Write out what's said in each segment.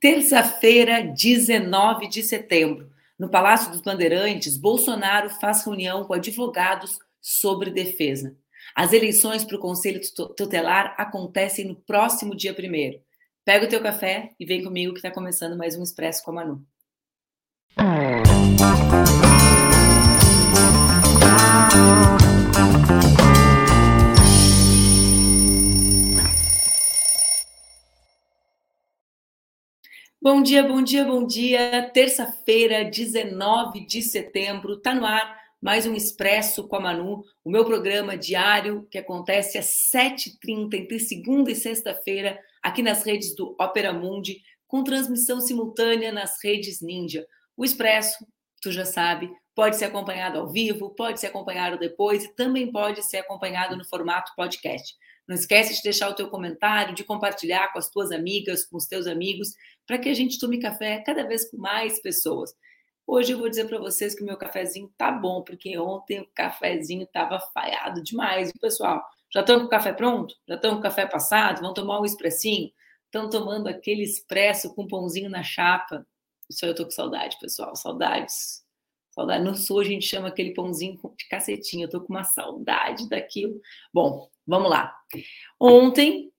Terça-feira, 19 de setembro, no Palácio dos Bandeirantes, Bolsonaro faz reunião com advogados sobre defesa. As eleições para o Conselho Tutelar acontecem no próximo dia 1 Pega o teu café e vem comigo que está começando mais um Expresso com a Manu. Bom dia, bom dia, bom dia. Terça-feira, 19 de setembro, tá no ar mais um Expresso com a Manu, o meu programa diário que acontece às 7h30 entre segunda e sexta-feira aqui nas redes do Opera Mundi, com transmissão simultânea nas redes Ninja. O Expresso, tu já sabe, pode ser acompanhado ao vivo, pode ser acompanhado depois e também pode ser acompanhado no formato podcast. Não esquece de deixar o teu comentário, de compartilhar com as tuas amigas, com os teus amigos, para que a gente tome café cada vez com mais pessoas. Hoje eu vou dizer para vocês que o meu cafezinho tá bom, porque ontem o cafezinho estava falhado demais, pessoal. Já estão com o café pronto? Já estão com o café passado? Vão tomar um expressinho? Estão tomando aquele expresso com pãozinho na chapa? Isso eu tô com saudade, pessoal. Saudades. Saudade. No sul a gente chama aquele pãozinho de cacetinho. Eu tô com uma saudade daquilo. Bom, vamos lá. Ontem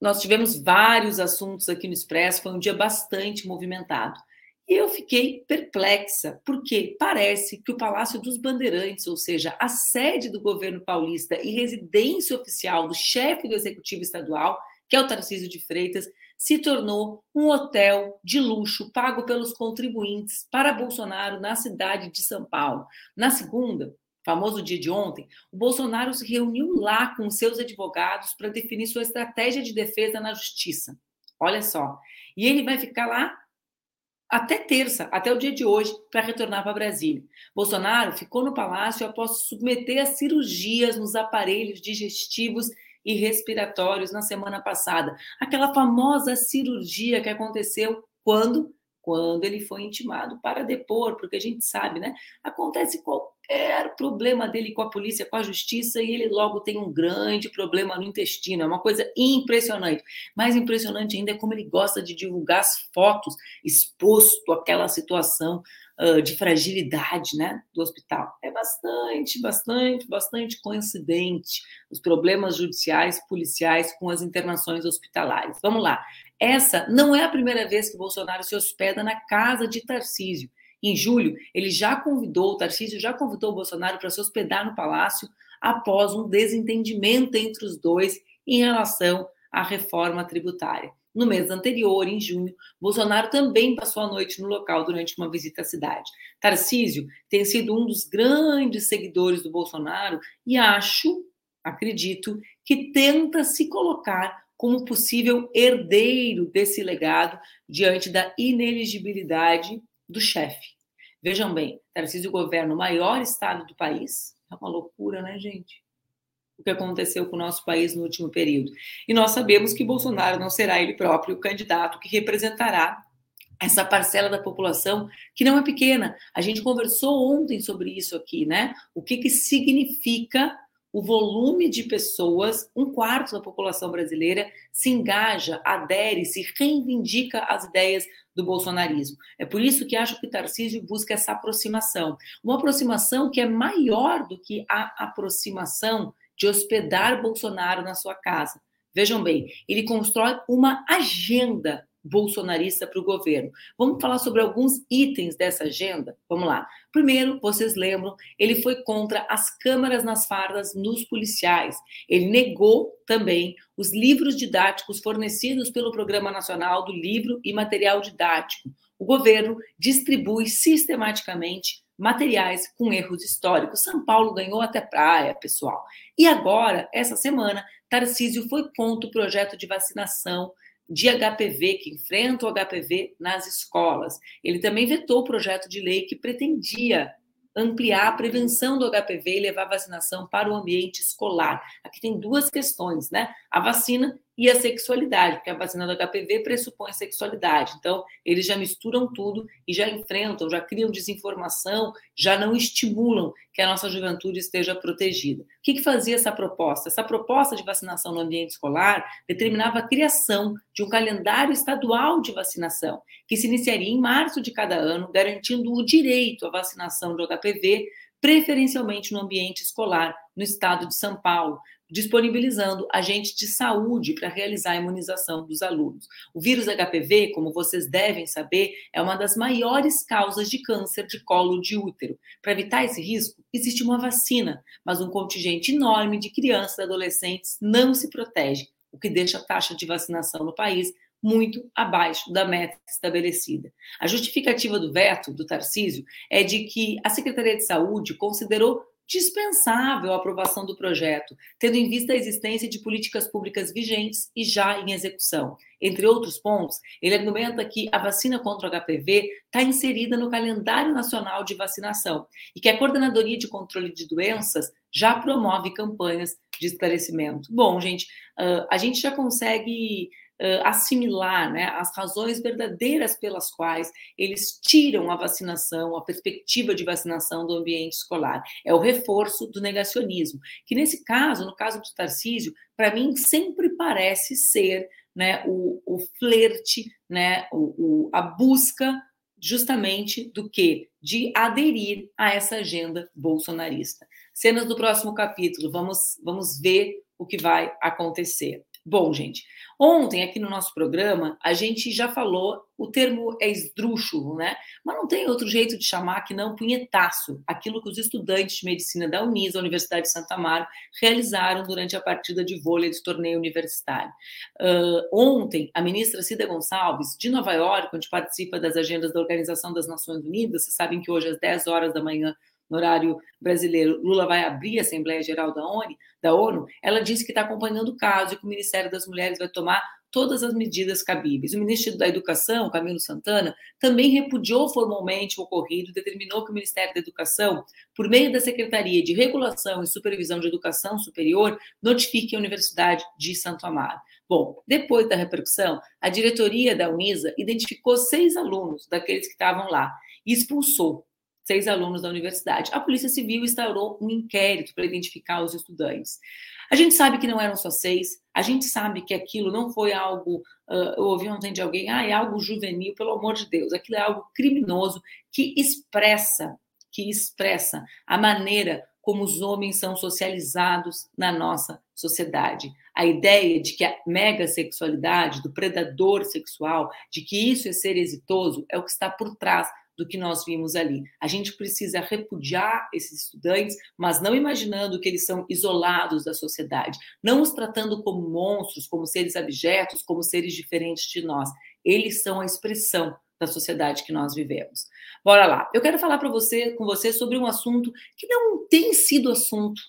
nós tivemos vários assuntos aqui no Expresso, foi um dia bastante movimentado. E eu fiquei perplexa, porque parece que o Palácio dos Bandeirantes, ou seja, a sede do governo paulista e residência oficial do chefe do executivo estadual, que é o Tarcísio de Freitas, se tornou um hotel de luxo pago pelos contribuintes para Bolsonaro na cidade de São Paulo. Na segunda, famoso dia de ontem, o Bolsonaro se reuniu lá com seus advogados para definir sua estratégia de defesa na justiça. Olha só. E ele vai ficar lá até terça, até o dia de hoje, para retornar para Brasília. Bolsonaro ficou no palácio após submeter a cirurgias nos aparelhos digestivos e respiratórios na semana passada. Aquela famosa cirurgia que aconteceu quando quando ele foi intimado para depor, porque a gente sabe, né? Acontece qualquer problema dele com a polícia, com a justiça, e ele logo tem um grande problema no intestino. É uma coisa impressionante. Mais impressionante ainda é como ele gosta de divulgar as fotos exposto àquela situação de fragilidade, né, do hospital. É bastante, bastante, bastante coincidente os problemas judiciais, policiais com as internações hospitalares. Vamos lá. Essa não é a primeira vez que Bolsonaro se hospeda na casa de Tarcísio. Em julho, ele já convidou, o Tarcísio já convidou o Bolsonaro para se hospedar no palácio após um desentendimento entre os dois em relação à reforma tributária. No mês anterior, em junho, Bolsonaro também passou a noite no local durante uma visita à cidade. Tarcísio tem sido um dos grandes seguidores do Bolsonaro e acho, acredito, que tenta se colocar como possível herdeiro desse legado diante da ineligibilidade do chefe. Vejam bem, Tarcísio governa o maior estado do país. É uma loucura, né, gente? O que aconteceu com o nosso país no último período. E nós sabemos que Bolsonaro não será ele próprio o candidato que representará essa parcela da população que não é pequena. A gente conversou ontem sobre isso aqui, né? O que, que significa o volume de pessoas, um quarto da população brasileira, se engaja, adere, se reivindica as ideias do bolsonarismo. É por isso que acho que Tarcísio busca essa aproximação. Uma aproximação que é maior do que a aproximação de hospedar Bolsonaro na sua casa. Vejam bem, ele constrói uma agenda bolsonarista para o governo. Vamos falar sobre alguns itens dessa agenda? Vamos lá. Primeiro, vocês lembram, ele foi contra as câmaras nas fardas nos policiais. Ele negou também os livros didáticos fornecidos pelo Programa Nacional do Livro e Material Didático. O governo distribui sistematicamente materiais com erros históricos. São Paulo ganhou até praia, pessoal. E agora, essa semana, Tarcísio foi contra o projeto de vacinação de HPV, que enfrenta o HPV nas escolas. Ele também vetou o projeto de lei que pretendia ampliar a prevenção do HPV e levar a vacinação para o ambiente escolar. Aqui tem duas questões, né? A vacina e a sexualidade, porque a vacina do HPV pressupõe sexualidade. Então, eles já misturam tudo e já enfrentam, já criam desinformação, já não estimulam que a nossa juventude esteja protegida. O que, que fazia essa proposta? Essa proposta de vacinação no ambiente escolar determinava a criação de um calendário estadual de vacinação, que se iniciaria em março de cada ano, garantindo o direito à vacinação do HPV preferencialmente no ambiente escolar, no estado de São Paulo, disponibilizando agentes de saúde para realizar a imunização dos alunos. O vírus HPV, como vocês devem saber, é uma das maiores causas de câncer de colo de útero. Para evitar esse risco, existe uma vacina, mas um contingente enorme de crianças e adolescentes não se protege, o que deixa a taxa de vacinação no país muito abaixo da meta estabelecida. A justificativa do veto do Tarcísio é de que a Secretaria de Saúde considerou dispensável a aprovação do projeto, tendo em vista a existência de políticas públicas vigentes e já em execução. Entre outros pontos, ele argumenta que a vacina contra o HPV está inserida no calendário nacional de vacinação e que a Coordenadoria de Controle de Doenças já promove campanhas de esclarecimento. Bom, gente, a gente já consegue assimilar né, as razões verdadeiras pelas quais eles tiram a vacinação, a perspectiva de vacinação do ambiente escolar. É o reforço do negacionismo, que nesse caso, no caso de Tarcísio, para mim sempre parece ser né, o, o flerte, né, o, o, a busca justamente do que? De aderir a essa agenda bolsonarista. Cenas do próximo capítulo, vamos, vamos ver o que vai acontecer. Bom, gente, ontem aqui no nosso programa a gente já falou, o termo é esdrúxulo, né? Mas não tem outro jeito de chamar que não punhetaço, aquilo que os estudantes de medicina da Unisa, Universidade de Santa Amaro, realizaram durante a partida de vôlei do torneio universitário. Uh, ontem, a ministra Cida Gonçalves, de Nova York, onde participa das agendas da Organização das Nações Unidas, vocês sabem que hoje às 10 horas da manhã no horário brasileiro, Lula vai abrir a Assembleia Geral da ONU, da ONU ela disse que está acompanhando o caso e que o Ministério das Mulheres vai tomar todas as medidas cabíveis. O ministro da Educação, Camilo Santana, também repudiou formalmente o ocorrido e determinou que o Ministério da Educação, por meio da Secretaria de Regulação e Supervisão de Educação Superior, notifique a Universidade de Santo Amaro. Bom, depois da repercussão, a diretoria da Unisa identificou seis alunos daqueles que estavam lá e expulsou seis alunos da universidade. A Polícia Civil instaurou um inquérito para identificar os estudantes. A gente sabe que não eram só seis, a gente sabe que aquilo não foi algo. Uh, eu ouvi ontem de alguém, ah, é algo juvenil, pelo amor de Deus. Aquilo é algo criminoso que expressa, que expressa a maneira como os homens são socializados na nossa sociedade. A ideia de que a mega sexualidade, do predador sexual, de que isso é ser exitoso, é o que está por trás do que nós vimos ali. A gente precisa repudiar esses estudantes, mas não imaginando que eles são isolados da sociedade, não os tratando como monstros, como seres abjetos, como seres diferentes de nós. Eles são a expressão da sociedade que nós vivemos. Bora lá. Eu quero falar para você, com você, sobre um assunto que não tem sido assunto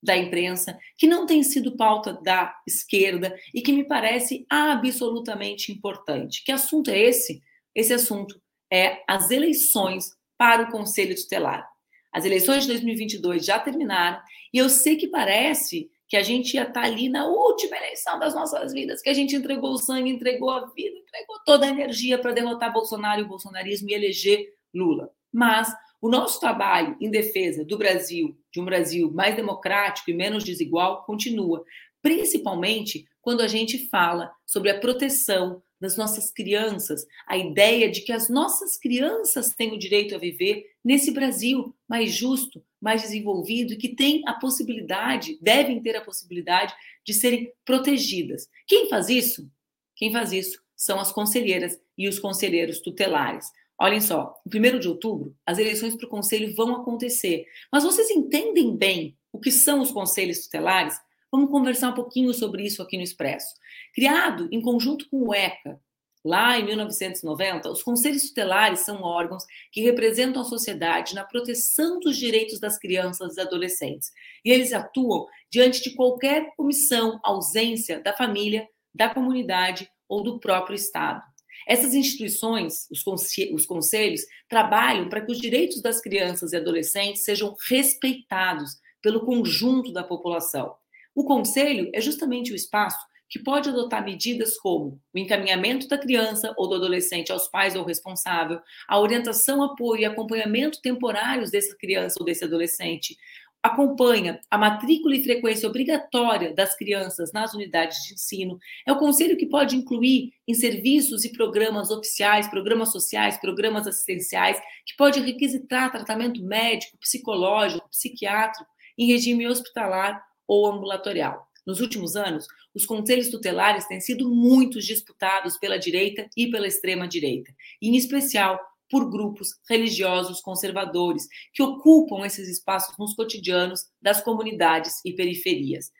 da imprensa, que não tem sido pauta da esquerda e que me parece absolutamente importante. Que assunto é esse? Esse assunto é as eleições para o Conselho Tutelar. As eleições de 2022 já terminaram e eu sei que parece que a gente ia estar ali na última eleição das nossas vidas, que a gente entregou o sangue, entregou a vida, entregou toda a energia para derrotar Bolsonaro e o bolsonarismo e eleger Lula. Mas o nosso trabalho em defesa do Brasil, de um Brasil mais democrático e menos desigual, continua, principalmente quando a gente fala sobre a proteção das nossas crianças, a ideia de que as nossas crianças têm o direito a viver nesse Brasil mais justo, mais desenvolvido que tem a possibilidade, devem ter a possibilidade de serem protegidas. Quem faz isso? Quem faz isso são as conselheiras e os conselheiros tutelares. Olhem só, em 1 de outubro, as eleições para o conselho vão acontecer. Mas vocês entendem bem o que são os conselhos tutelares? Vamos conversar um pouquinho sobre isso aqui no Expresso. Criado em conjunto com o ECA, lá em 1990, os conselhos tutelares são órgãos que representam a sociedade na proteção dos direitos das crianças e adolescentes. E eles atuam diante de qualquer omissão, ausência da família, da comunidade ou do próprio Estado. Essas instituições, os, os conselhos, trabalham para que os direitos das crianças e adolescentes sejam respeitados pelo conjunto da população. O conselho é justamente o espaço que pode adotar medidas como o encaminhamento da criança ou do adolescente aos pais ou responsável, a orientação, apoio e acompanhamento temporários dessa criança ou desse adolescente, acompanha a matrícula e frequência obrigatória das crianças nas unidades de ensino. É o conselho que pode incluir em serviços e programas oficiais, programas sociais, programas assistenciais, que pode requisitar tratamento médico, psicológico, psiquiátrico em regime hospitalar ou ambulatorial. Nos últimos anos, os conselhos tutelares têm sido muito disputados pela direita e pela extrema direita, em especial por grupos religiosos conservadores que ocupam esses espaços nos cotidianos das comunidades e periferias.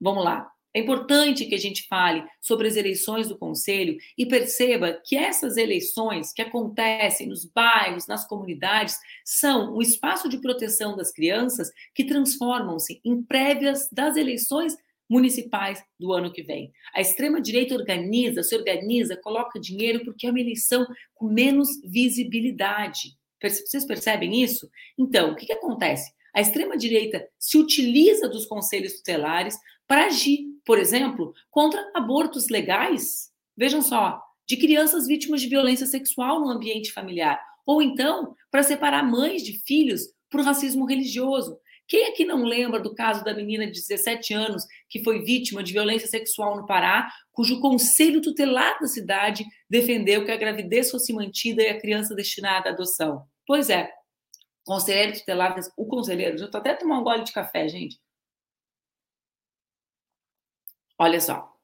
Vamos lá. É importante que a gente fale sobre as eleições do conselho e perceba que essas eleições que acontecem nos bairros, nas comunidades, são um espaço de proteção das crianças que transformam-se em prévias das eleições municipais do ano que vem. A extrema-direita organiza, se organiza, coloca dinheiro porque é uma eleição com menos visibilidade. Vocês percebem isso? Então, o que, que acontece? A extrema-direita se utiliza dos conselhos tutelares para agir, por exemplo, contra abortos legais. Vejam só, de crianças vítimas de violência sexual no ambiente familiar. Ou então, para separar mães de filhos por racismo religioso. Quem aqui não lembra do caso da menina de 17 anos que foi vítima de violência sexual no Pará, cujo conselho tutelar da cidade defendeu que a gravidez fosse mantida e a criança destinada à adoção? Pois é, conselheiro tutelar, o conselheiro, já estou até tomando um gole de café, gente. Olha só,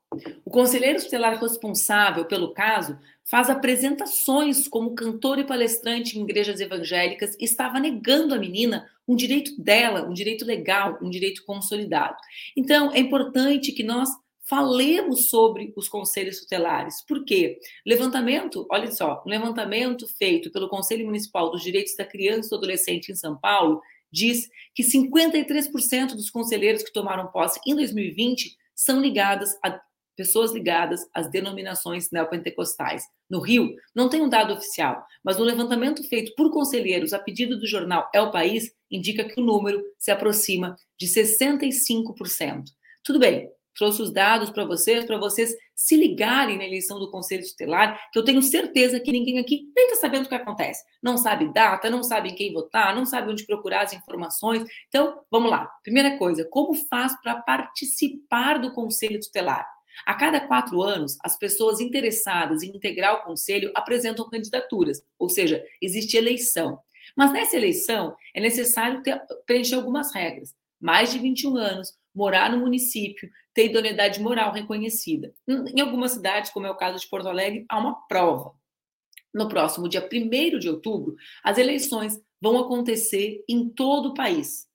o conselheiro tutelar responsável pelo caso faz apresentações como cantor e palestrante em igrejas evangélicas e estava negando à menina um direito dela, um direito legal, um direito consolidado. Então, é importante que nós falemos sobre os conselhos tutelares. Por quê? Levantamento, olha só, um levantamento feito pelo Conselho Municipal dos Direitos da Criança e do Adolescente em São Paulo diz que 53% dos conselheiros que tomaram posse em 2020 são ligadas a pessoas ligadas às denominações neopentecostais. No Rio, não tem um dado oficial, mas no levantamento feito por conselheiros a pedido do jornal É o País, indica que o número se aproxima de 65%. Tudo bem, trouxe os dados para vocês, para vocês se ligarem na eleição do Conselho Tutelar, que eu tenho certeza que ninguém aqui nem está sabendo o que acontece. Não sabe data, não sabe em quem votar, não sabe onde procurar as informações. Então, vamos lá. Primeira coisa, como faz para participar do Conselho Tutelar? A cada quatro anos, as pessoas interessadas em integrar o conselho apresentam candidaturas, ou seja, existe eleição. Mas nessa eleição é necessário ter, preencher algumas regras. Mais de 21 anos, morar no município, ter idoneidade moral reconhecida. Em algumas cidades, como é o caso de Porto Alegre, há uma prova. No próximo dia 1 de outubro, as eleições vão acontecer em todo o país.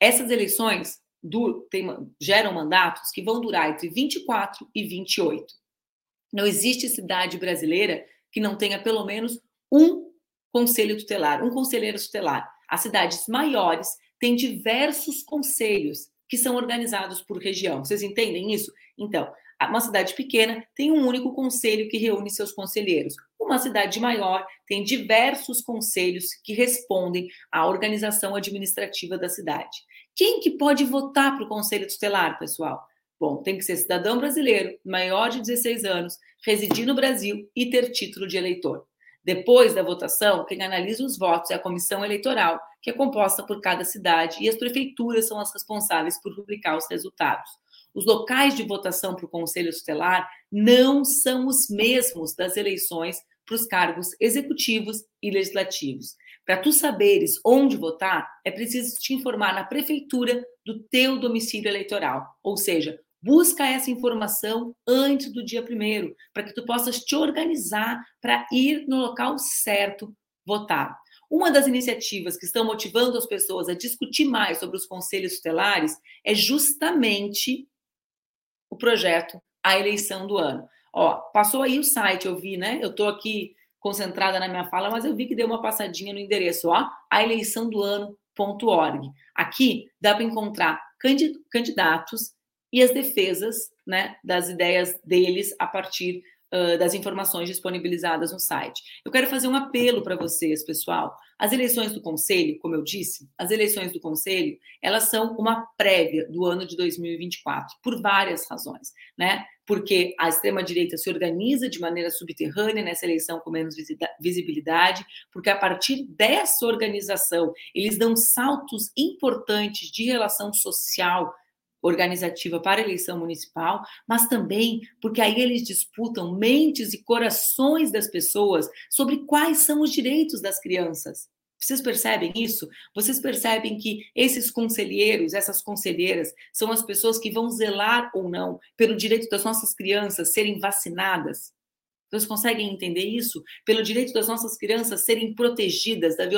Essas eleições du, tem, geram mandatos que vão durar entre 24 e 28. Não existe cidade brasileira que não tenha pelo menos um conselho tutelar, um conselheiro tutelar. As cidades maiores têm diversos conselhos que são organizados por região. Vocês entendem isso? Então, uma cidade pequena tem um único conselho que reúne seus conselheiros. Uma cidade maior tem diversos conselhos que respondem à organização administrativa da cidade. Quem que pode votar para o Conselho Tutelar, pessoal? Bom, tem que ser cidadão brasileiro, maior de 16 anos, residir no Brasil e ter título de eleitor. Depois da votação, quem analisa os votos é a comissão eleitoral, que é composta por cada cidade, e as prefeituras são as responsáveis por publicar os resultados. Os locais de votação para o Conselho Tutelar não são os mesmos das eleições para os cargos executivos e legislativos. Para tu saberes onde votar, é preciso te informar na prefeitura do teu domicílio eleitoral. Ou seja, busca essa informação antes do dia primeiro, para que tu possas te organizar para ir no local certo votar. Uma das iniciativas que estão motivando as pessoas a discutir mais sobre os conselhos tutelares é justamente o projeto A Eleição do Ano. Ó, passou aí o site, eu vi, né? Eu estou aqui concentrada na minha fala, mas eu vi que deu uma passadinha no endereço, ó, a eleição do ano.org. Aqui dá para encontrar candidatos e as defesas né, das ideias deles a partir das informações disponibilizadas no site. Eu quero fazer um apelo para vocês, pessoal. As eleições do Conselho, como eu disse, as eleições do Conselho, elas são uma prévia do ano de 2024, por várias razões. Né? porque a extrema-direita se organiza de maneira subterrânea nessa eleição com menos visibilidade, porque a partir dessa organização eles dão saltos importantes de relação social organizativa para a eleição municipal, mas também porque aí eles disputam mentes e corações das pessoas sobre quais são os direitos das crianças. Vocês percebem isso? Vocês percebem que esses conselheiros, essas conselheiras, são as pessoas que vão zelar ou não pelo direito das nossas crianças serem vacinadas? Vocês conseguem entender isso? Pelo direito das nossas crianças serem protegidas da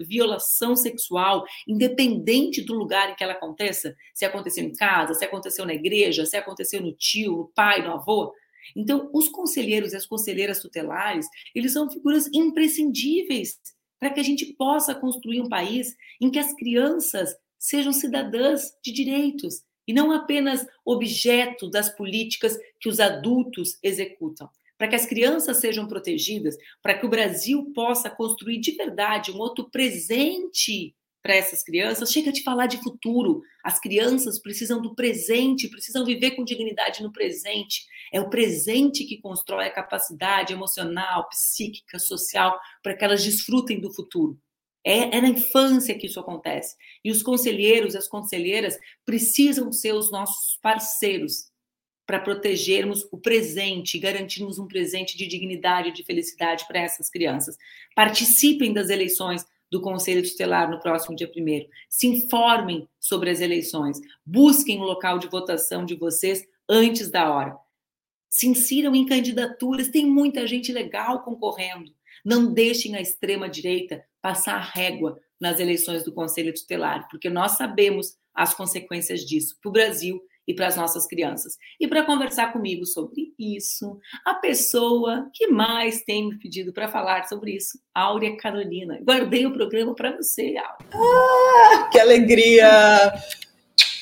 violação sexual, independente do lugar em que ela aconteça, se aconteceu em casa, se aconteceu na igreja, se aconteceu no tio, no pai, no avô. Então, os conselheiros e as conselheiras tutelares, eles são figuras imprescindíveis para que a gente possa construir um país em que as crianças sejam cidadãs de direitos e não apenas objeto das políticas que os adultos executam. Para que as crianças sejam protegidas, para que o Brasil possa construir de verdade um outro presente para essas crianças, chega de falar de futuro. As crianças precisam do presente, precisam viver com dignidade no presente. É o presente que constrói a capacidade emocional, psíquica, social, para que elas desfrutem do futuro. É, é, na infância que isso acontece. E os conselheiros, as conselheiras, precisam ser os nossos parceiros para protegermos o presente, garantirmos um presente de dignidade e de felicidade para essas crianças. Participem das eleições, do Conselho Tutelar no próximo dia 1 Se informem sobre as eleições. Busquem o local de votação de vocês antes da hora. Se insiram em candidaturas, tem muita gente legal concorrendo. Não deixem a extrema-direita passar a régua nas eleições do Conselho Tutelar, porque nós sabemos as consequências disso para o Brasil e para as nossas crianças. E para conversar comigo sobre isso, a pessoa que mais tem me pedido para falar sobre isso, Áurea Carolina. Guardei o programa para você, Áurea. Ah, que alegria!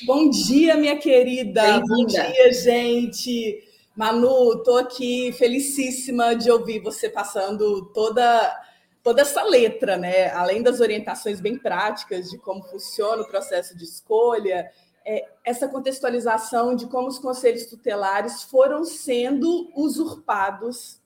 Bom dia, minha querida. Bom dia, gente. Manu, estou aqui felicíssima de ouvir você passando toda toda essa letra, né? Além das orientações bem práticas de como funciona o processo de escolha é, essa contextualização de como os conselhos tutelares foram sendo usurpados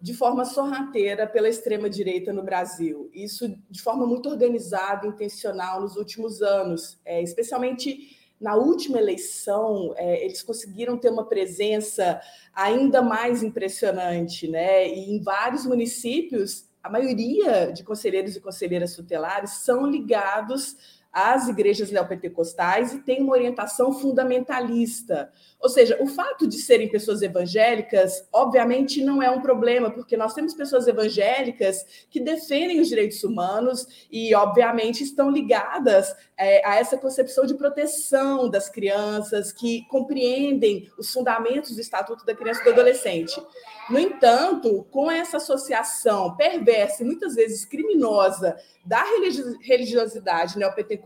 de forma sorrateira pela extrema-direita no Brasil. Isso de forma muito organizada, intencional nos últimos anos, é, especialmente na última eleição, é, eles conseguiram ter uma presença ainda mais impressionante, né? E em vários municípios, a maioria de conselheiros e conselheiras tutelares são ligados às igrejas neopentecostais e tem uma orientação fundamentalista. Ou seja, o fato de serem pessoas evangélicas, obviamente, não é um problema, porque nós temos pessoas evangélicas que defendem os direitos humanos e, obviamente, estão ligadas é, a essa concepção de proteção das crianças, que compreendem os fundamentos do Estatuto da Criança e do Adolescente. No entanto, com essa associação perversa e muitas vezes criminosa da religiosidade neopentecostal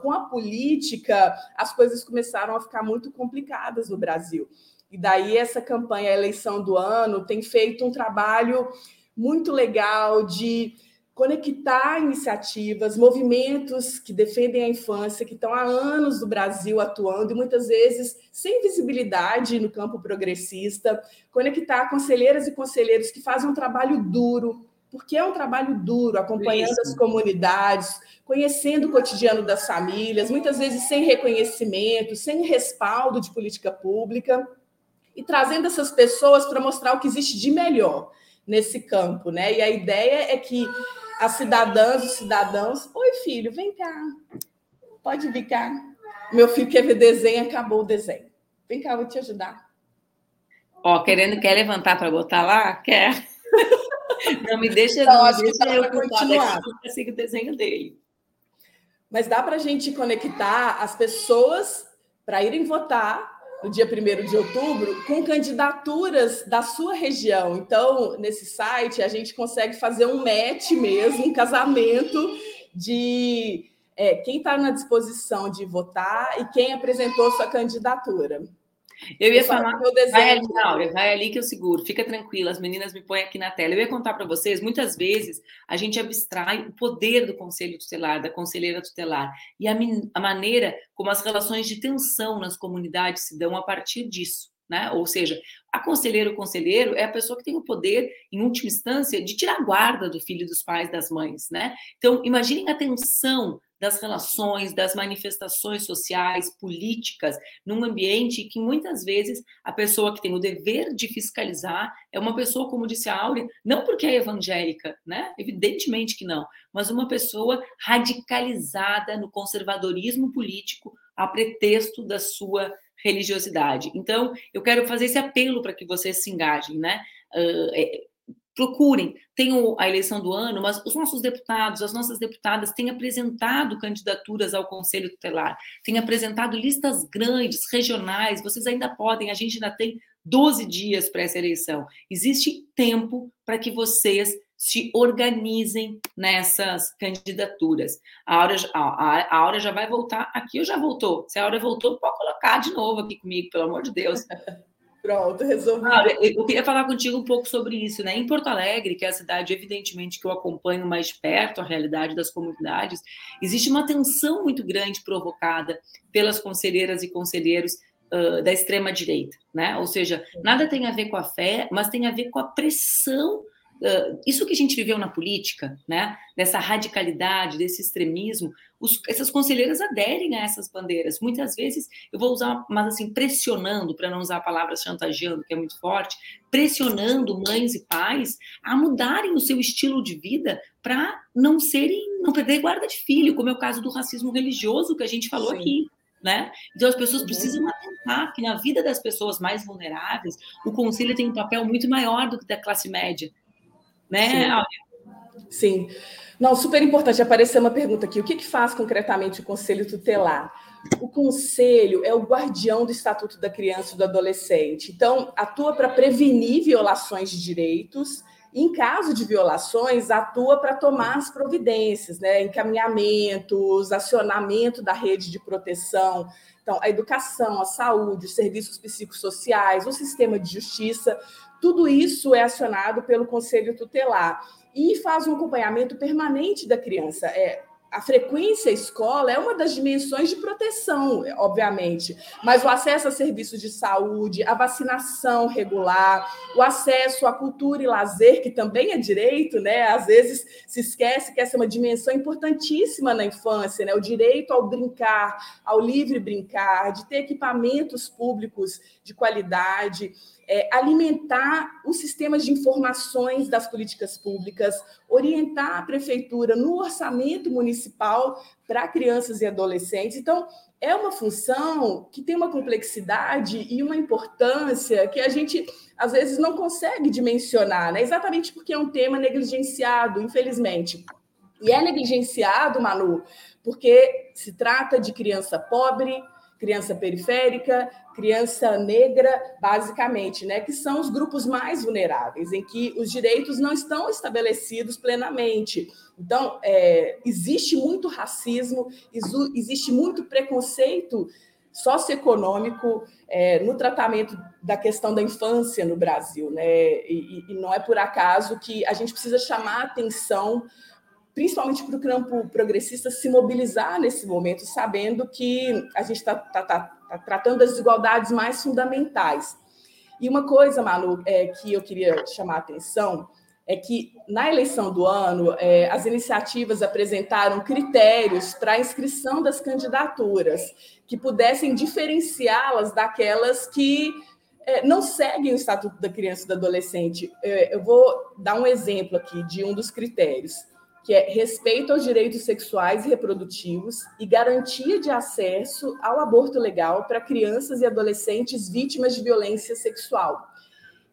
com a política, as coisas começaram a ficar muito complicadas no Brasil. E daí essa campanha, eleição do ano, tem feito um trabalho muito legal de conectar iniciativas, movimentos que defendem a infância, que estão há anos no Brasil atuando e muitas vezes sem visibilidade no campo progressista, conectar conselheiras e conselheiros que fazem um trabalho duro, porque é um trabalho duro, acompanhando Isso. as comunidades, conhecendo o cotidiano das famílias, muitas vezes sem reconhecimento, sem respaldo de política pública, e trazendo essas pessoas para mostrar o que existe de melhor nesse campo, né? E a ideia é que as cidadãs, os cidadãos, oi filho, vem cá, pode vir cá. Meu filho quer ver desenho, acabou o desenho. Vem cá, vou te ajudar. Ó, querendo quer levantar para botar lá, quer. Não me deixa, então, não acho deixa que eu continuar. Eu sigo o desenho dele. Mas dá para a gente conectar as pessoas para irem votar no dia 1 de outubro com candidaturas da sua região. Então, nesse site, a gente consegue fazer um match mesmo, um casamento de é, quem está na disposição de votar e quem apresentou sua candidatura. Eu ia falar, vai ali, Laura, vai ali que eu seguro, fica tranquila, as meninas me põem aqui na tela. Eu ia contar para vocês, muitas vezes a gente abstrai o poder do conselho tutelar, da conselheira tutelar, e a, a maneira como as relações de tensão nas comunidades se dão a partir disso. né? Ou seja, a conselheira ou conselheiro é a pessoa que tem o poder, em última instância, de tirar a guarda do filho, dos pais, das mães, né? Então, imaginem a tensão das relações, das manifestações sociais, políticas, num ambiente que muitas vezes a pessoa que tem o dever de fiscalizar é uma pessoa, como disse a Áurea, não porque é evangélica, né? Evidentemente que não, mas uma pessoa radicalizada no conservadorismo político a pretexto da sua religiosidade. Então, eu quero fazer esse apelo para que vocês se engajem, né? Uh, procurem, tem a eleição do ano, mas os nossos deputados, as nossas deputadas têm apresentado candidaturas ao Conselho Tutelar, têm apresentado listas grandes, regionais, vocês ainda podem, a gente ainda tem 12 dias para essa eleição. Existe tempo para que vocês se organizem nessas candidaturas. A hora, a, a Aura já vai voltar aqui, ou já voltou? Se a Aura voltou, pode colocar de novo aqui comigo, pelo amor de Deus. Pronto, resolvido. Ah, eu queria falar contigo um pouco sobre isso, né? Em Porto Alegre, que é a cidade, evidentemente, que eu acompanho mais perto a realidade das comunidades, existe uma tensão muito grande provocada pelas conselheiras e conselheiros uh, da extrema-direita, né? Ou seja, nada tem a ver com a fé, mas tem a ver com a pressão Uh, isso que a gente viveu na política, né, dessa radicalidade, desse extremismo, os, essas conselheiras aderem a essas bandeiras. Muitas vezes, eu vou usar, mas assim, pressionando, para não usar a palavra chantageando, que é muito forte, pressionando mães e pais a mudarem o seu estilo de vida para não serem, não perder guarda de filho, como é o caso do racismo religioso que a gente falou Sim. aqui. Né? Então as pessoas uhum. precisam atentar que na vida das pessoas mais vulneráveis, o conselho tem um papel muito maior do que da classe média né? Sim. Sim. Não, super importante. Apareceu uma pergunta aqui. O que, que faz concretamente o Conselho Tutelar? O Conselho é o guardião do Estatuto da Criança e do Adolescente. Então, atua para prevenir violações de direitos. Em caso de violações, atua para tomar as providências, né? encaminhamentos, acionamento da rede de proteção. Então, a educação, a saúde, os serviços psicossociais, o sistema de justiça tudo isso é acionado pelo Conselho Tutelar e faz um acompanhamento permanente da criança. É, a frequência à escola é uma das dimensões de proteção, obviamente, mas o acesso a serviços de saúde, a vacinação regular, o acesso à cultura e lazer, que também é direito, né? Às vezes se esquece que essa é uma dimensão importantíssima na infância, né? O direito ao brincar, ao livre brincar, de ter equipamentos públicos de qualidade é, alimentar os sistemas de informações das políticas públicas, orientar a prefeitura no orçamento municipal para crianças e adolescentes. Então, é uma função que tem uma complexidade e uma importância que a gente às vezes não consegue dimensionar, né? exatamente porque é um tema negligenciado, infelizmente. E é negligenciado, Manu, porque se trata de criança pobre, criança periférica, criança negra, basicamente, né, que são os grupos mais vulneráveis, em que os direitos não estão estabelecidos plenamente. Então, é, existe muito racismo, existe muito preconceito socioeconômico é, no tratamento da questão da infância no Brasil, né? E, e não é por acaso que a gente precisa chamar a atenção principalmente para o campo progressista, se mobilizar nesse momento, sabendo que a gente está tá, tá, tá tratando das desigualdades mais fundamentais. E uma coisa, Manu, é, que eu queria chamar a atenção é que na eleição do ano é, as iniciativas apresentaram critérios para a inscrição das candidaturas que pudessem diferenciá-las daquelas que é, não seguem o Estatuto da Criança e do Adolescente. É, eu vou dar um exemplo aqui de um dos critérios que é respeito aos direitos sexuais e reprodutivos e garantia de acesso ao aborto legal para crianças e adolescentes vítimas de violência sexual.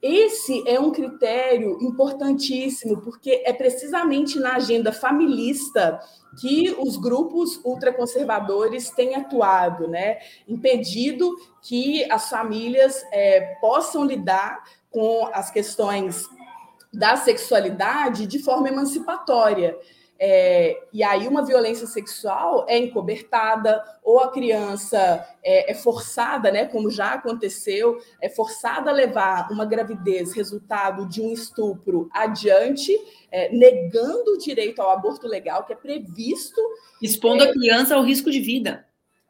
Esse é um critério importantíssimo, porque é precisamente na agenda familista que os grupos ultraconservadores têm atuado, né? impedido que as famílias é, possam lidar com as questões da sexualidade de forma emancipatória. É, e aí uma violência sexual é encobertada ou a criança é, é, forçada, né, como já aconteceu, é forçada a levar uma gravidez resultado de um estupro adiante, é, negando o direito ao aborto legal que é previsto, expondo a é, criança ao risco de vida.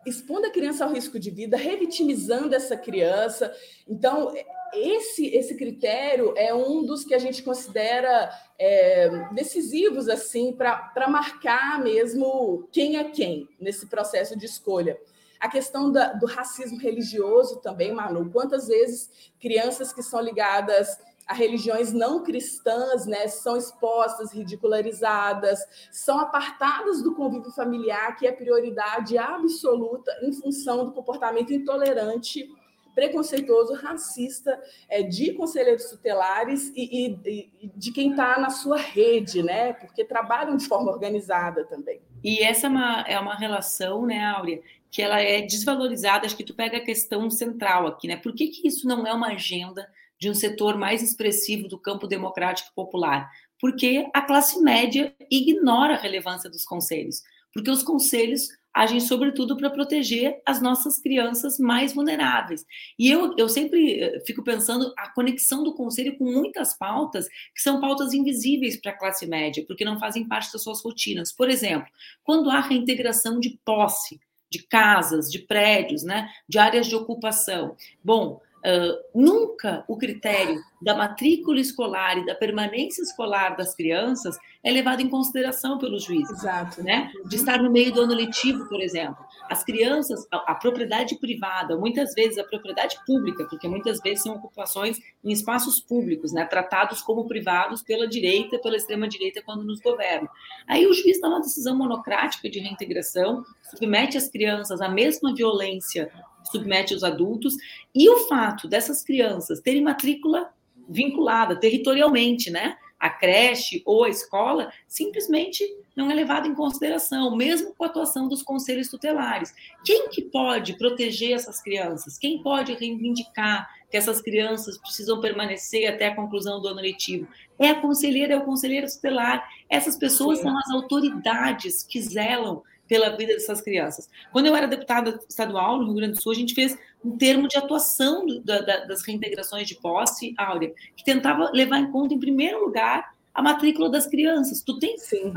expondo a criança ao risco de vida, revitimizando essa criança. Então, esse, esse critério é um dos que a gente considera é, decisivos assim para marcar mesmo quem é quem nesse processo de escolha. A questão da, do racismo religioso também, Manu. Quantas vezes crianças que são ligadas a religiões não cristãs né, são expostas, ridicularizadas, são apartadas do convívio familiar, que é prioridade absoluta em função do comportamento intolerante preconceituoso, racista é, de conselheiros tutelares e, e, e de quem está na sua rede, né? Porque trabalham de forma organizada também. E essa é uma, é uma relação, né, Áurea, que ela é desvalorizada. Acho que tu pega a questão central aqui, né? Por que, que isso não é uma agenda de um setor mais expressivo do campo democrático popular? Porque a classe média ignora a relevância dos conselhos. Porque os conselhos agem sobretudo para proteger as nossas crianças mais vulneráveis. E eu, eu sempre eh, fico pensando a conexão do conselho com muitas pautas que são pautas invisíveis para a classe média, porque não fazem parte das suas rotinas. Por exemplo, quando há reintegração de posse de casas, de prédios, né, de áreas de ocupação. Bom, Uh, nunca o critério da matrícula escolar e da permanência escolar das crianças é levado em consideração pelos juízes. Exato. Né? De estar no meio do ano letivo, por exemplo. As crianças, a, a, propriedade privada, muitas vezes a propriedade pública, porque muitas vezes são ocupações em espaços públicos, né? tratados como privados pela direita, pela extrema-direita, quando nos governam. Aí o juiz dá uma decisão monocrática de reintegração, submete as crianças à mesma violência submete os adultos, e o fato dessas crianças terem matrícula vinculada territorialmente, né? A creche ou a escola simplesmente não é levado em consideração, mesmo com a atuação dos conselhos tutelares. Quem que pode proteger essas crianças? Quem pode reivindicar que essas crianças precisam permanecer até a conclusão do ano letivo? É a conselheira, é o conselheiro tutelar. Essas pessoas Sim. são as autoridades que zelam pela vida dessas crianças. Quando eu era deputada estadual no Rio Grande do Sul, a gente fez um termo de atuação do, da, das reintegrações de posse, Áurea, que tentava levar em conta, em primeiro lugar, a matrícula das crianças. Tu tem, Sim.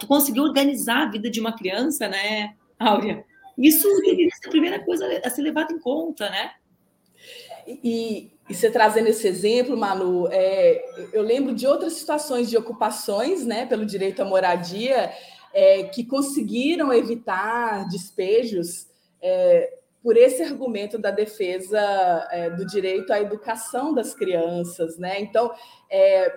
tu conseguiu organizar a vida de uma criança, né, Áurea? Isso deveria ser a primeira coisa a ser levada em conta, né? E, e você trazendo esse exemplo, Manu, é, eu lembro de outras situações de ocupações, né, pelo direito à moradia, é, que conseguiram evitar despejos é, por esse argumento da defesa é, do direito à educação das crianças, né? Então, é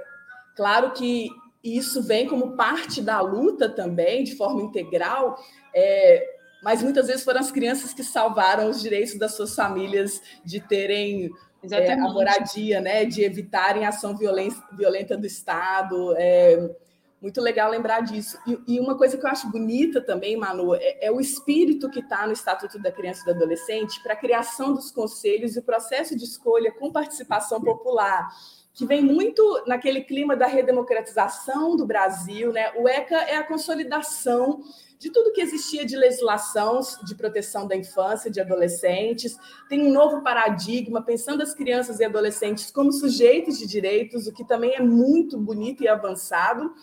claro que isso vem como parte da luta também, de forma integral, é, mas muitas vezes foram as crianças que salvaram os direitos das suas famílias de terem é, a moradia, né? De evitarem ação violenta do Estado. É, muito legal lembrar disso. E, e, uma coisa que eu acho bonita também, Manu, é, é o espírito que está no Estatuto da Criança e do Adolescente para a criação dos conselhos e o processo de escolha com participação popular, que vem muito naquele clima da redemocratização do Brasil. Né? O ECA é a consolidação de tudo que existia de legislação de proteção da infância, de adolescentes, tem um novo paradigma, pensando as crianças e adolescentes como sujeitos de direitos, o que também é muito bonito e avançado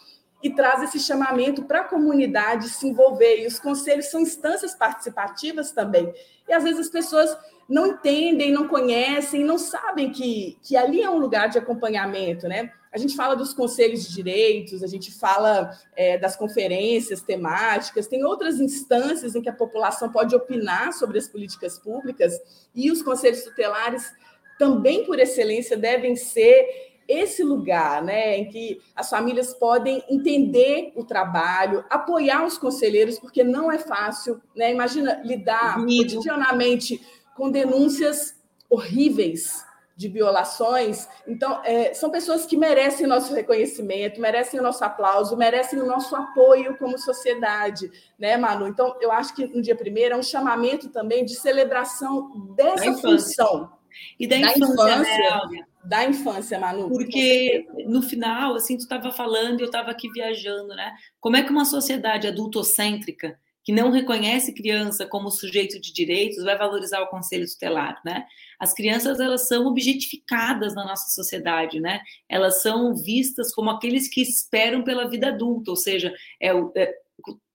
traz esse chamamento para a comunidade se envolver. E os conselhos são instâncias participativas também. E às vezes as pessoas não entendem, não conhecem, não sabem que, que ali é um lugar de acompanhamento, né? A gente fala dos conselhos de direitos, a gente fala é, das conferências temáticas, tem outras instâncias em que a população pode opinar sobre as políticas públicas, e os conselhos tutelares também, por excelência, devem ser esse lugar, né, em que as famílias podem entender o trabalho, apoiar os conselheiros, porque não é fácil, né? Imagina lidar cotidianamente com denúncias horríveis de violações. Então, é, são pessoas que merecem nosso reconhecimento, merecem o nosso aplauso, merecem o nosso apoio como sociedade, né, Manu? Então, eu acho que no dia primeiro é um chamamento também de celebração dessa função. E da, da infância, infância né, da infância, Manu? Porque no final, assim, tu estava falando e eu estava aqui viajando, né? Como é que uma sociedade adultocêntrica que não reconhece criança como sujeito de direitos vai valorizar o conselho tutelar, né? As crianças elas são objetificadas na nossa sociedade, né? Elas são vistas como aqueles que esperam pela vida adulta, ou seja, é, é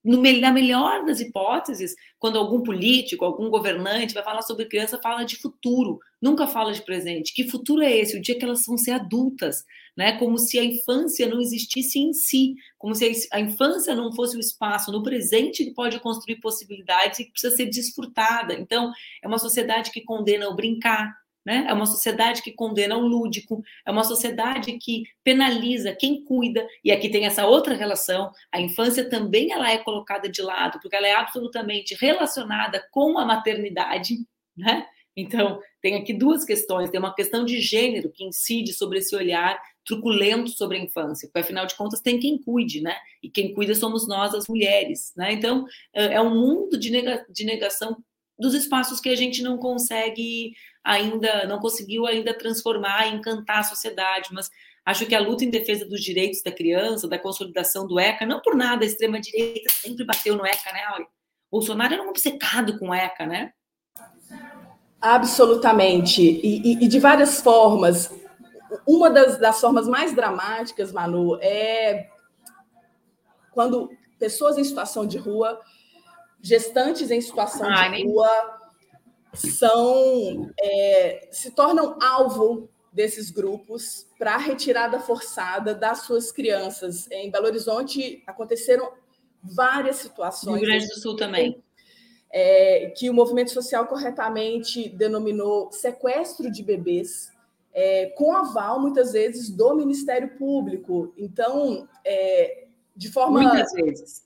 na melhor das hipóteses, quando algum político, algum governante vai falar sobre criança, fala de futuro, nunca fala de presente. Que futuro é esse? O dia que elas vão ser adultas, né? Como se a infância não existisse em si, como se a infância não fosse o espaço no presente que pode construir possibilidades e que precisa ser desfrutada. Então, é uma sociedade que condena o brincar, né? É uma sociedade que condena o lúdico, é uma sociedade que penaliza quem cuida, e aqui tem essa outra relação, a infância também ela é colocada de lado, porque ela é absolutamente relacionada com a maternidade, né? Então, tem aqui duas questões, tem uma questão de gênero que incide sobre esse olhar truculento sobre a infância, porque afinal de contas tem quem cuide, né? E quem cuida somos nós, as mulheres, né? Então, é um mundo de, nega, de negação dos espaços que a gente não consegue ainda, não conseguiu ainda transformar e encantar a sociedade, mas acho que a luta em defesa dos direitos da criança, da consolidação do ECA, não por nada a extrema-direita sempre bateu no ECA, né, Aure? Bolsonaro era um obcecado com o ECA, né? Absolutamente, e, e, e de várias formas. Uma das, das formas mais dramáticas, Manu, é quando pessoas em situação de rua gestantes em situação Ai, de rua são é, se tornam alvo desses grupos para retirada forçada das suas crianças. Em Belo Horizonte aconteceram várias situações. No Rio Grande do Sul também. É, que o movimento social corretamente denominou sequestro de bebês, é, com aval, muitas vezes, do Ministério Público. Então, é, de forma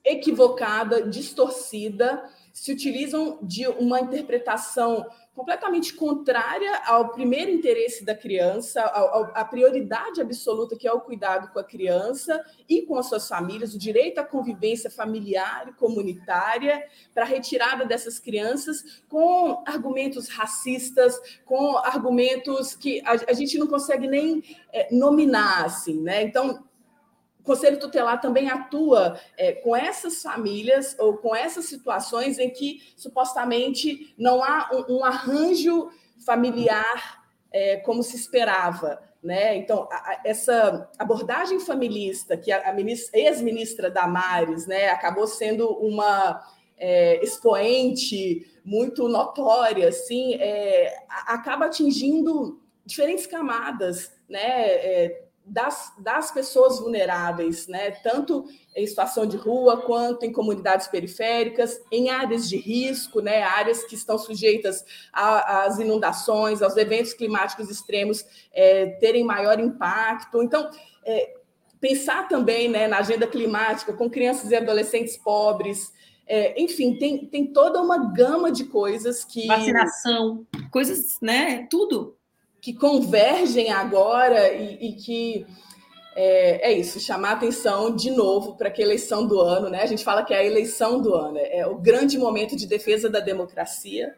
equivocada, distorcida, se utilizam de uma interpretação completamente contrária ao primeiro interesse da criança, à prioridade absoluta que é o cuidado com a criança e com as suas famílias, o direito à convivência familiar e comunitária, para a retirada dessas crianças com argumentos racistas, com argumentos que a, a gente não consegue nem é, nominar, assim, né? Então, Conselho Tutelar também atua é, com essas famílias ou com essas situações em que supostamente não há um, um arranjo familiar é, como se esperava. Né? Então, a, a, essa abordagem familista que a, a ex-ministra Damares né, acabou sendo uma é, expoente muito notória, assim, é, acaba atingindo diferentes camadas, né? Das, das pessoas vulneráveis, né? tanto em situação de rua quanto em comunidades periféricas, em áreas de risco, né? áreas que estão sujeitas às inundações, aos eventos climáticos extremos é, terem maior impacto. Então, é, pensar também né, na agenda climática com crianças e adolescentes pobres, é, enfim, tem, tem toda uma gama de coisas que. Vacinação, coisas, né? Tudo que convergem agora e, e que é, é, isso, chamar atenção de novo para que a eleição do ano, né? A gente fala que é a eleição do ano, é o grande momento de defesa da democracia.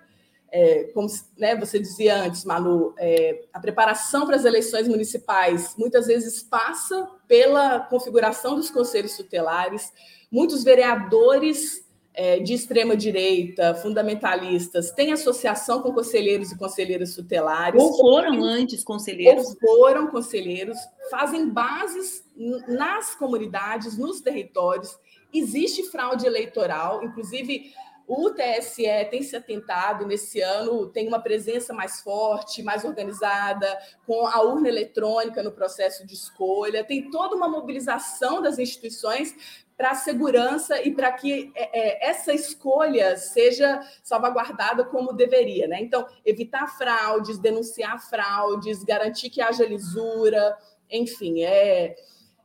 É, como né, você dizia antes, Manu, é, a preparação para as eleições municipais muitas vezes passa pela configuração dos conselhos tutelares. Muitos vereadores é, de extrema-direita, fundamentalistas, têm associação com conselheiros e conselheiras tutelares. Ou foram antes conselheiros. Ou foram conselheiros, fazem bases nas comunidades, nos territórios. Existe fraude eleitoral, inclusive o TSE tem se atentado nesse ano, tem uma presença mais forte, mais organizada, com a urna eletrônica no processo de escolha, tem toda uma mobilização das instituições para a segurança e para que é, é, essa escolha seja salvaguardada como deveria. Né? Então, evitar fraudes, denunciar fraudes, garantir que haja lisura, enfim, é,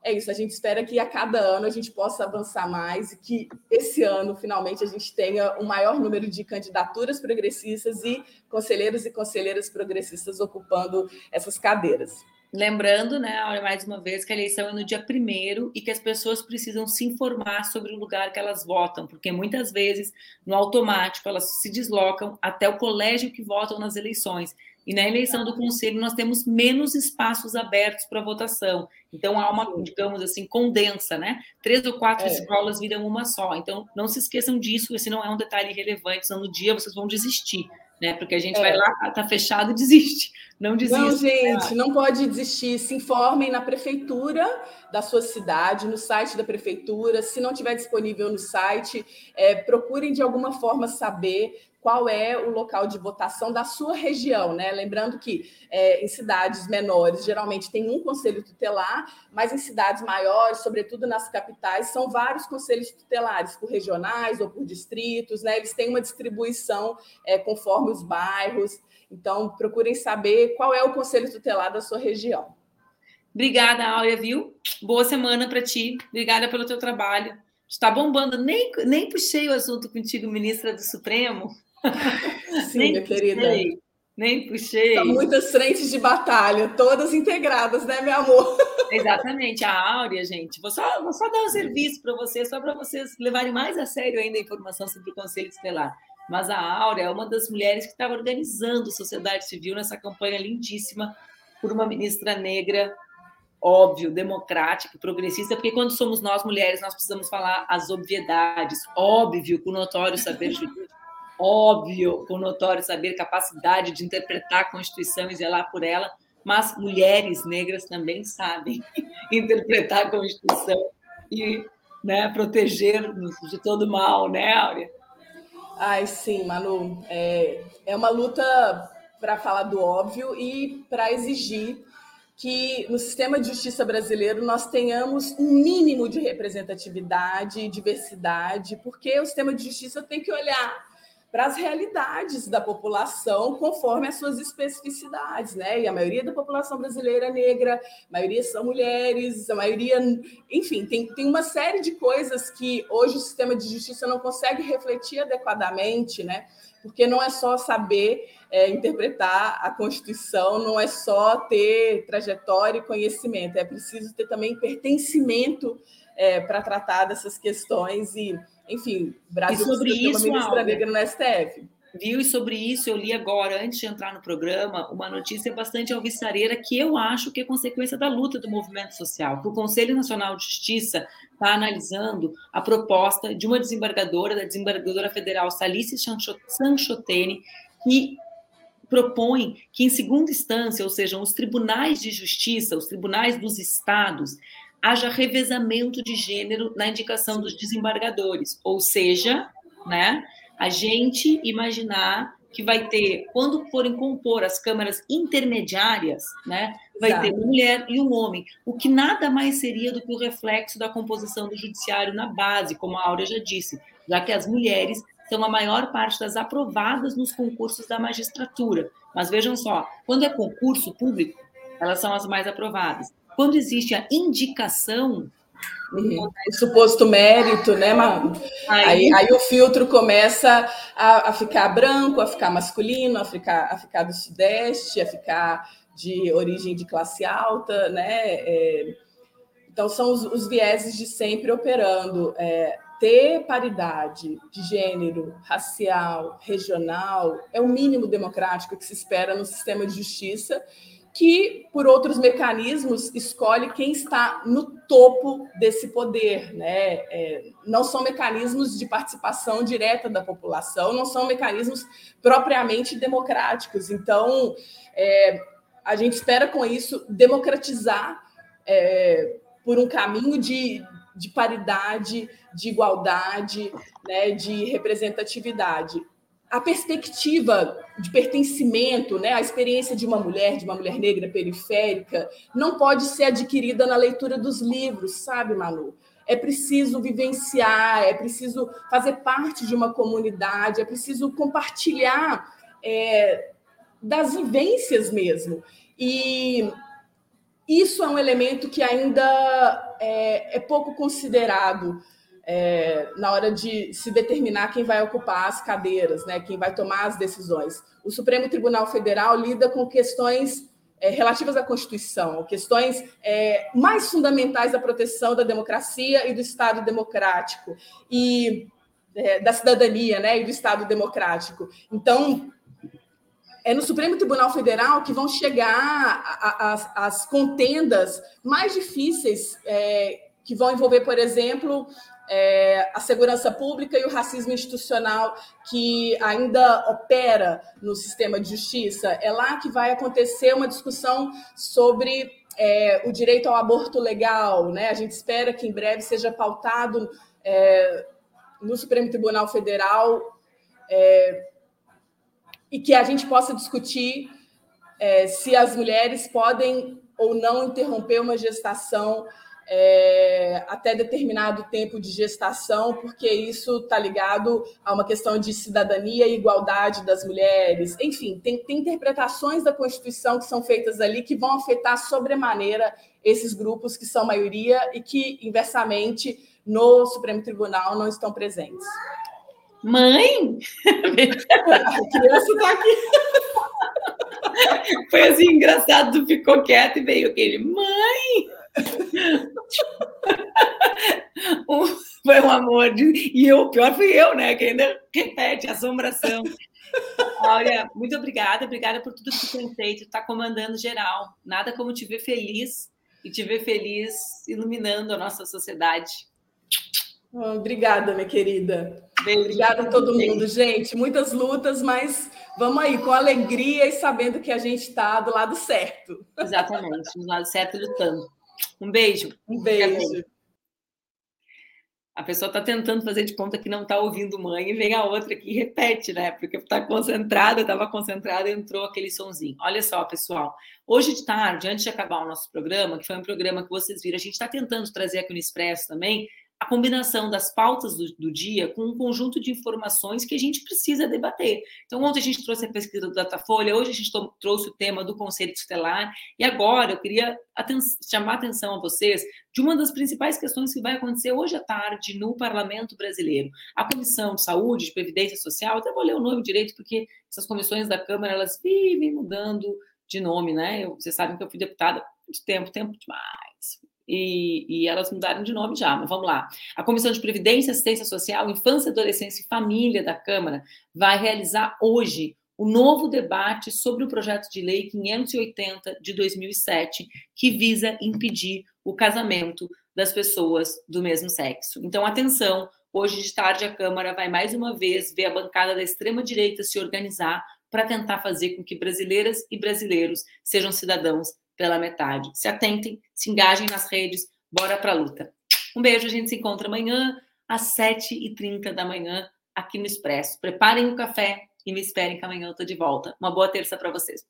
é isso. A gente espera que a cada ano a gente possa avançar mais e que esse ano, finalmente, a gente tenha um maior número de candidaturas progressistas e conselheiros e conselheiras progressistas ocupando essas cadeiras. Lembrando, né, mais uma vez, que a eleição é no dia primeiro e que as pessoas precisam se informar sobre o lugar que elas votam, porque muitas vezes, no automático, elas se deslocam até o colégio que votam nas eleições. E na eleição do conselho nós temos menos espaços abertos para votação. Então há uma, digamos assim, condensa, né? Três ou quatro é. escolas viram uma só. Então não se esqueçam disso, esse não é um detalhe relevante, senão no dia vocês vão desistir né? Porque a gente é. vai lá, tá fechado e desiste. Não desiste. Não, gente, não pode desistir. Se informem na prefeitura da sua cidade, no site da prefeitura. Se não tiver disponível no site, é, procurem de alguma forma saber qual é o local de votação da sua região, né? Lembrando que é, em cidades menores geralmente tem um conselho tutelar, mas em cidades maiores, sobretudo nas capitais, são vários conselhos tutelares, por regionais ou por distritos, né? Eles têm uma distribuição é, conforme os bairros. Então, procurem saber qual é o conselho tutelar da sua região. Obrigada, Áurea, viu? Boa semana para ti. Obrigada pelo teu trabalho. Está bombando. Nem, nem puxei o assunto contigo, ministra do Supremo. Sim, nem minha puxei, querida. Nem puxei. São muitas frentes de batalha, todas integradas, né, meu amor? Exatamente. A Áurea, gente, vou só, vou só dar um serviço para vocês, só para vocês levarem mais a sério ainda a informação sobre o Conselho Estelar. Mas a Áurea é uma das mulheres que estava organizando a sociedade civil nessa campanha lindíssima por uma ministra negra óbvio, democrática, progressista, porque quando somos nós mulheres, nós precisamos falar as obviedades. Óbvio, com notório saber jurídico, óbvio, com notório saber capacidade de interpretar a Constituição e zelar por ela, mas mulheres negras também sabem interpretar a Constituição e né, proteger-nos de todo mal, né, Áurea? Ai, sim, Manu. É, é uma luta para falar do óbvio e para exigir que no sistema de justiça brasileiro nós tenhamos um mínimo de representatividade e diversidade, porque o sistema de justiça tem que olhar para as realidades da população conforme as suas especificidades, né? E a maioria da população brasileira é negra, a maioria são mulheres, a maioria, enfim, tem, tem uma série de coisas que hoje o sistema de justiça não consegue refletir adequadamente, né? Porque não é só saber é, interpretar a Constituição não é só ter trajetória e conhecimento, é preciso ter também pertencimento é, para tratar dessas questões e, enfim, Brasil e sobre isso, uma ministra negra no STF. Viu? E sobre isso eu li agora, antes de entrar no programa, uma notícia bastante alvissareira que eu acho que é consequência da luta do movimento social. Que o Conselho Nacional de Justiça está analisando a proposta de uma desembargadora, da desembargadora federal Salice Sanchotene, que propõe que, em segunda instância, ou seja, os tribunais de justiça, os tribunais dos estados, haja revezamento de gênero na indicação dos desembargadores, ou seja, né, a gente imaginar que vai ter, quando forem compor as câmaras intermediárias, né, vai Exato. ter uma mulher e um homem, o que nada mais seria do que o reflexo da composição do judiciário na base, como a Áurea já disse, já que as mulheres são a maior parte das aprovadas nos concursos da magistratura. Mas vejam só, quando é concurso público, elas são as mais aprovadas. Quando existe a indicação. Uhum. O suposto mérito, né? Aí, aí, aí o filtro começa a, a, ficar branco, a ficar masculino, a ficar, a ficar do Sudeste, a ficar de origem de classe alta, né? É, então, são os, os, vieses de sempre operando. É, ter paridade de gênero, racial, regional, é o mínimo democrático que se espera no sistema de justiça, que, por outros mecanismos, escolhe quem está no topo desse poder. Né? É, não são mecanismos de participação direta da população, não são mecanismos propriamente democráticos. Então, é, a gente espera com isso democratizar é, por um caminho de, de paridade, de igualdade, né, de representatividade. A perspectiva de pertencimento, né, a experiência de uma mulher, de uma mulher negra periférica, não pode ser adquirida na leitura dos livros, sabe, Manu? É preciso vivenciar, é preciso fazer parte de uma comunidade, é preciso compartilhar é, das vivências mesmo. E isso é um elemento que ainda é, é pouco considerado é, na hora de se determinar quem vai ocupar as cadeiras, né, quem vai tomar as decisões. O Supremo Tribunal Federal lida com questões é, relativas à Constituição, questões é, mais fundamentais da proteção da democracia e do Estado democrático e é, da cidadania, né, e do Estado democrático. Então, é no Supremo Tribunal Federal que vão chegar as contendas mais difíceis, é, que vão envolver, por exemplo, é, a segurança pública e o racismo institucional que ainda opera no sistema de justiça. É lá que vai acontecer uma discussão sobre é, o direito ao aborto legal, né? A gente espera que em breve seja pautado é, no Supremo Tribunal Federal é, e que a gente possa discutir é, se as mulheres podem ou não interromper uma gestação é, até determinado tempo de gestação, porque isso está ligado a uma questão de cidadania e igualdade das mulheres. Enfim, tem, tem interpretações da Constituição que são feitas ali que vão afetar sobremaneira esses grupos que são maioria e que, inversamente, no Supremo Tribunal não estão presentes. Mãe! A criança está aqui. Foi assim engraçado, tu ficou quieto e veio aquele mãe. Foi um amor de... e eu, pior fui eu, né? Que ainda repete assombração. Olha, muito obrigada, obrigada por tudo que tu tem feito, tá comandando geral. Nada como te ver feliz e te ver feliz iluminando a nossa sociedade. Obrigada, minha querida. Beijo. Obrigada a todo mundo, gente. Muitas lutas, mas vamos aí, com alegria e sabendo que a gente está do lado certo. Exatamente, do lado certo lutando. Um beijo. Um beijo. A pessoa está tentando fazer de conta que não está ouvindo mãe e vem a outra que repete, né? Porque está concentrada, estava concentrada entrou aquele sonzinho. Olha só, pessoal. Hoje de tarde, antes de acabar o nosso programa, que foi um programa que vocês viram, a gente está tentando trazer aqui no Expresso também a combinação das pautas do, do, dia com um conjunto de informações que a gente precisa debater. Então, ontem a gente trouxe a pesquisa do Datafolha, hoje a gente trouxe o tema do Conselho Tutelar, e agora eu queria aten chamar a atenção a vocês de uma das principais questões que vai acontecer hoje à tarde no Parlamento Brasileiro. A Comissão de Saúde, de Previdência Social, até vou ler o nome direito, porque essas comissões da Câmara, elas vivem mudando de nome, né? Eu, vocês sabem que eu fui deputada de tempo, tempo demais e, e, elas mudaram de nome já, mas vamos lá. A Comissão de Previdência, Assistência Social, Infância, Adolescência e Família da Câmara vai realizar hoje o novo debate sobre o projeto de lei 580 de 2007, que visa impedir o casamento das pessoas do mesmo sexo. Então, atenção, hoje de tarde a Câmara vai mais uma vez ver a bancada da extrema-direita se organizar para tentar fazer com que brasileiras e brasileiros sejam cidadãos pela metade. Se atentem, se engajem nas redes, bora para a luta. Um beijo, a gente se encontra amanhã às 7h30 da manhã aqui no Expresso. Preparem o café e me esperem que amanhã eu estou de volta. Uma boa terça para vocês.